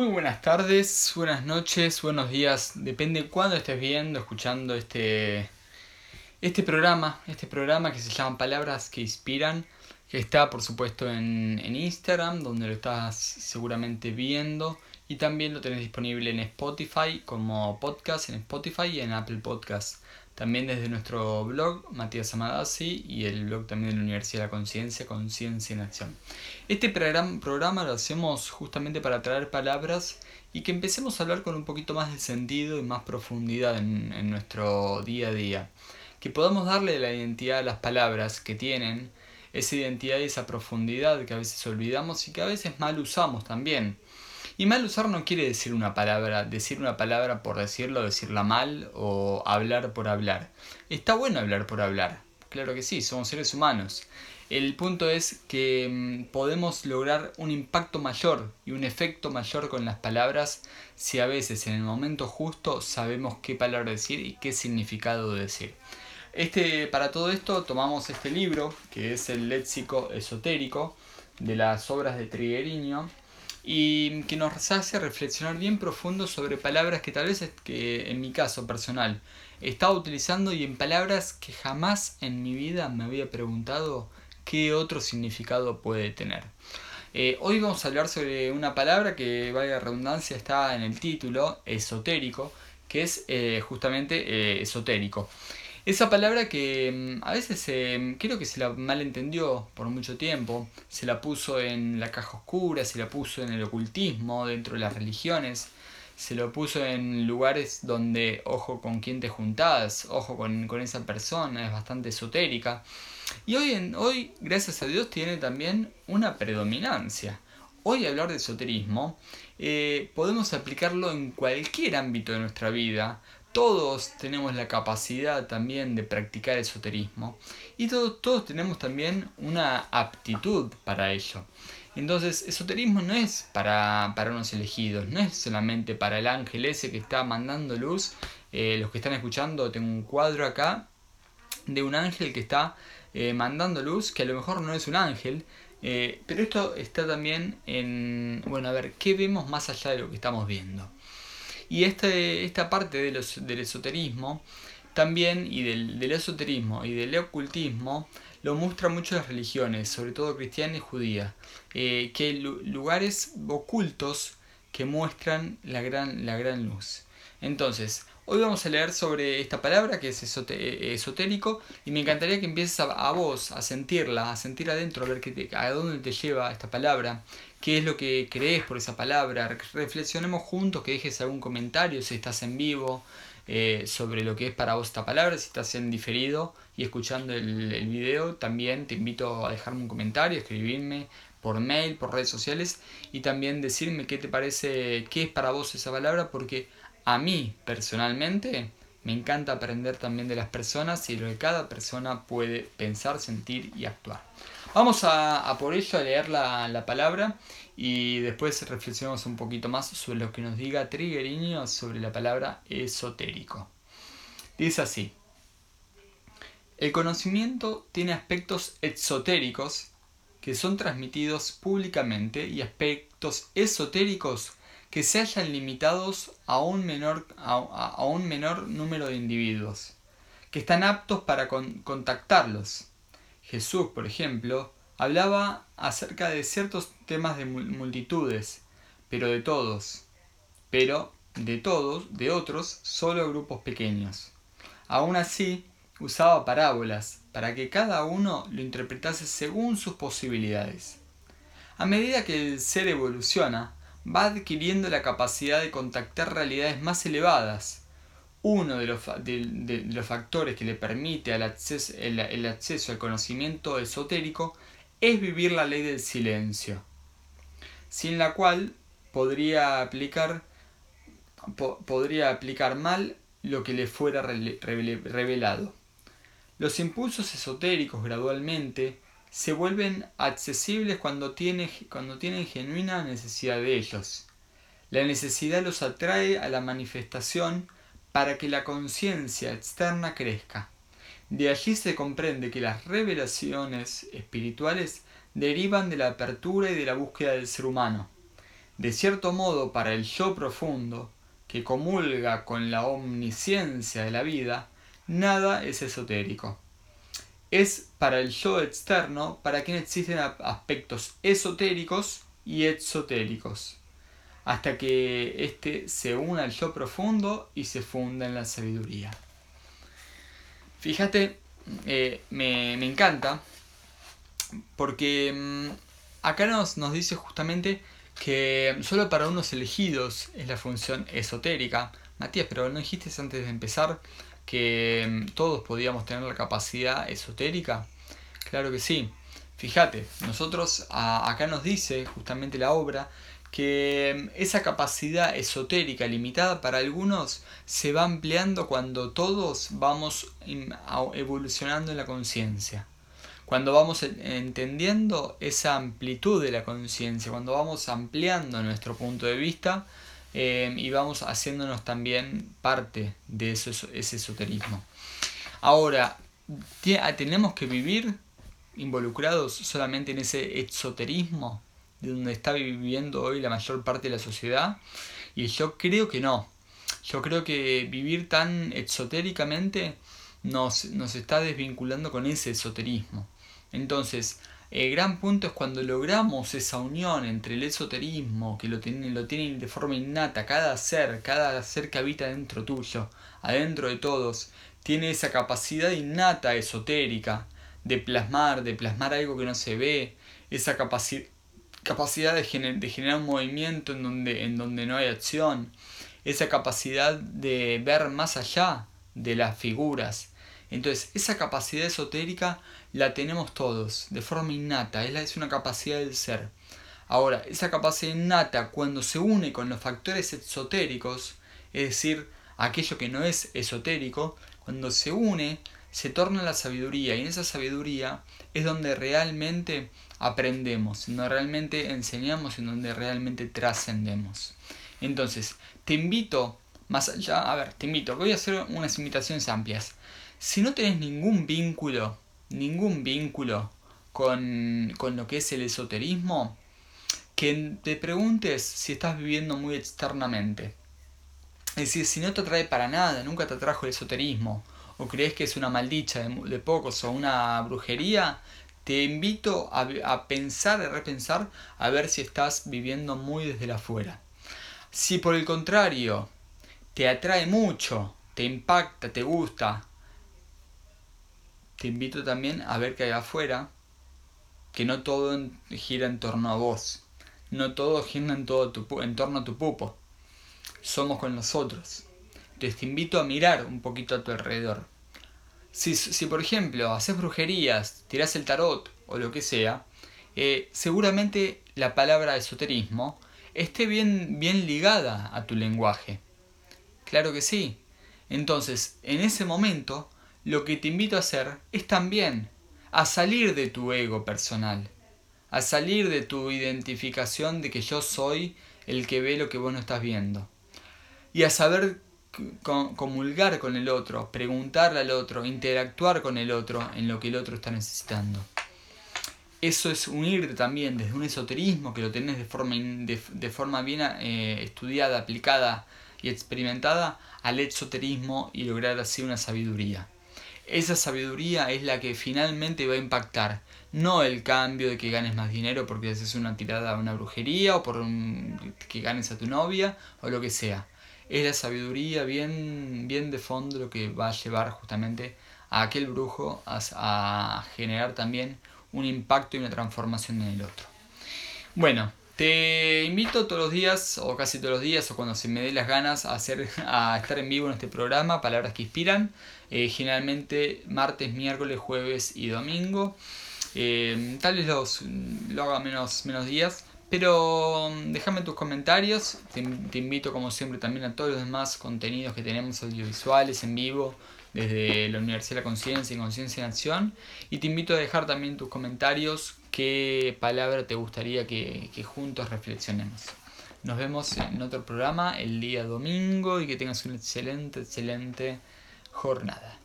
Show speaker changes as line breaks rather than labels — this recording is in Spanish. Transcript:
Muy buenas tardes, buenas noches, buenos días, depende cuándo estés viendo, escuchando este, este programa, este programa que se llama Palabras que Inspiran, que está por supuesto en, en Instagram, donde lo estás seguramente viendo, y también lo tenés disponible en Spotify como podcast, en Spotify y en Apple Podcast. También desde nuestro blog, Matías Amadasi, y el blog también de la Universidad de la Conciencia, Conciencia en Acción. Este programa lo hacemos justamente para traer palabras y que empecemos a hablar con un poquito más de sentido y más profundidad en, en nuestro día a día. Que podamos darle la identidad a las palabras que tienen, esa identidad y esa profundidad que a veces olvidamos y que a veces mal usamos también. Y mal usar no quiere decir una palabra, decir una palabra por decirlo, decirla mal o hablar por hablar. Está bueno hablar por hablar, claro que sí, somos seres humanos. El punto es que mm, podemos lograr un impacto mayor y un efecto mayor con las palabras si a veces en el momento justo sabemos qué palabra decir y qué significado decir. Este, para todo esto tomamos este libro, que es el léxico esotérico de las obras de Trigueriño, y que nos hace reflexionar bien profundo sobre palabras que tal vez que en mi caso personal estaba utilizando y en palabras que jamás en mi vida me había preguntado qué otro significado puede tener. Eh, hoy vamos a hablar sobre una palabra que, vaya redundancia, está en el título, esotérico, que es eh, justamente eh, esotérico. Esa palabra que mm, a veces eh, creo que se la malentendió por mucho tiempo, se la puso en la caja oscura, se la puso en el ocultismo, dentro de las religiones, se lo puso en lugares donde ojo con quién te juntás, ojo con, esa persona, es bastante esotérica. Y hoy, en, hoy, gracias a Dios, tiene también una predominancia. Hoy hablar de esoterismo eh, podemos aplicarlo en cualquier ámbito de nuestra vida, todos tenemos la capacidad también de practicar esoterismo y todos, todos tenemos también una aptitud para ello. Entonces, esoterismo no es para, para unos elegidos, no es solamente para el ángel ese que está mandando luz. Eh, los que están escuchando, tengo un cuadro acá de un ángel que está eh, mandando luz, que a lo mejor no es un ángel, eh, pero esto está también en, bueno, a ver, ¿qué vemos más allá de lo que estamos viendo? Y este, esta parte de los, del esoterismo también, y del, del, esoterismo y del ocultismo, lo muestran mucho las religiones, sobre todo cristiana y judía, eh, que lugares ocultos que muestran la gran, la gran luz. Entonces, hoy vamos a leer sobre esta palabra que es esotérico y me encantaría que empieces a, vos a sentirla, a sentir adentro, a ver qué a dónde te lleva esta palabra, qué es lo que crees por esa palabra. Reflexionemos juntos, que dejes algún comentario si estás en vivo eh, sobre lo que es para vos esta palabra, si estás en diferido y escuchando el, el video, también te invito a dejarme un comentario, escribirme por mail, por redes sociales y también decirme qué te parece, qué es para vos esa palabra, porque a mí personalmente me encanta aprender también de las personas y lo que cada persona puede pensar, sentir y actuar. Vamos a, por ello a leer la, palabra y después reflexionamos un poquito más sobre lo que nos diga Triggeriño sobre la palabra esotérico. Dice así. El conocimiento tiene aspectos exotéricos que son transmitidos públicamente y aspectos esotéricos que se hayan limitados a un menor, a, un menor número de individuos, que están aptos para contactarlos Jesús, por ejemplo, hablaba acerca de ciertos temas de multitudes, pero de todos, pero de todos, de otros, solo grupos pequeños. Aún así, usaba parábolas para que cada uno lo interpretase según sus posibilidades. A medida que el ser evoluciona, va adquiriendo la capacidad de contactar realidades más elevadas, uno de los, de, los, factores que le permite el acceso, al conocimiento esotérico es vivir la ley del silencio, sin la cual podría aplicar, podría aplicar mal lo que le fuera revelado. Los impulsos esotéricos gradualmente se vuelven accesibles cuando, tiene, cuando tienen genuina necesidad de ellos. La necesidad los atrae a la manifestación para que la conciencia externa crezca. De allí se comprende que las revelaciones espirituales derivan de la apertura y de la búsqueda del ser humano. De cierto modo, para el yo profundo, que comulga con la omnisciencia de la vida, nada es esotérico. Es para el yo externo para quien existen aspectos esotéricos y exotéricos, hasta que éste se una al yo profundo y se funda en la sabiduría. Fíjate, eh, me, me, encanta, porque mm, acá nos, nos dice justamente que solo para unos elegidos es la función esotérica. Matías, pero no dijiste antes de empezar que mm, todos podíamos tener la capacidad esotérica. Claro que sí. Fíjate, nosotros acá nos dice justamente la obra que mm, esa capacidad esotérica limitada para algunos se va ampliando cuando todos vamos evolucionando en la conciencia cuando vamos entendiendo esa amplitud de la conciencia, cuando vamos ampliando nuestro punto de vista eh, y vamos haciéndonos también parte de eso, ese esoterismo. Ahora, ¿tenemos que vivir involucrados solamente en ese esoterismo de donde está viviendo hoy la mayor parte de la sociedad? Y yo creo que no. Yo creo que vivir tan esotéricamente nos, nos está desvinculando con ese esoterismo. Entonces, el gran punto es cuando logramos esa unión entre el esoterismo, que lo tienen, lo tienen de forma innata, cada ser, cada ser que habita dentro tuyo, adentro de todos, tiene esa capacidad innata esotérica de plasmar, de plasmar algo que no se ve, esa capacidad de, generar un movimiento en donde, en donde no hay acción, esa capacidad de ver más allá de las figuras. Entonces, esa capacidad esotérica la tenemos todos, de forma innata, es una capacidad del ser. Ahora, esa capacidad innata, cuando se une con los factores exotéricos, es decir, aquello que no es esotérico, cuando se une, se torna la sabiduría, y en esa sabiduría es donde realmente aprendemos, donde realmente enseñamos, en donde realmente trascendemos. Entonces, te invito, más allá, a ver, te invito, voy a hacer unas invitaciones amplias. Si no tenés ningún vínculo ningún vínculo con, con lo que es el esoterismo, que te preguntes si estás viviendo muy externamente. Es decir, si no te atrae para nada, nunca te atrajo el esoterismo, o crees que es una maldicha de, pocos o una brujería, te invito a, a, pensar, a repensar, a ver si estás viviendo muy desde la afuera. Si por el contrario te atrae mucho, te impacta, te gusta, te invito también a ver que hay afuera, que no todo gira en torno a vos, no todo gira en, tu, en torno a tu pupo, somos con nosotros. Entonces te invito a mirar un poquito a tu alrededor. Si, si por ejemplo haces brujerías, tirás el tarot o lo que sea, eh, seguramente la palabra esoterismo esté bien, bien ligada a tu lenguaje. Claro que sí. Entonces, en ese momento, lo que te invito a hacer es también a salir de tu ego personal, a salir de tu identificación de que yo soy el que ve lo que vos no estás viendo, y a saber comulgar con el otro, preguntarle al otro, interactuar con el otro en lo que el otro está necesitando. Eso es unirte también desde un esoterismo que lo tenés de forma, de, forma bien eh, estudiada, aplicada y experimentada al esoterismo y lograr así una sabiduría esa sabiduría es la que finalmente va a impactar. No el cambio de que ganes más dinero porque haces una tirada a una brujería o por que ganes a tu novia o lo que sea. Es la sabiduría bien, bien de fondo lo que va a llevar justamente a aquel brujo a, a generar también un impacto y una transformación en el otro. Bueno, te invito todos los días, o casi todos los días, o cuando se me dé las ganas, a, hacer, a estar en vivo en este programa, Palabras que Inspiran. Eh, generalmente martes, miércoles, jueves y domingo. Eh, tal vez los, lo haga menos, menos días. Pero mm, déjame tus comentarios. Te, te, invito, como siempre, también a todos los demás contenidos que tenemos audiovisuales en vivo desde la Universidad de la Conciencia y Conciencia en Acción. Y te invito a dejar también tus comentarios qué palabra te gustaría que, que juntos reflexionemos. Nos vemos en otro programa el día domingo y que tengas una excelente, excelente jornada.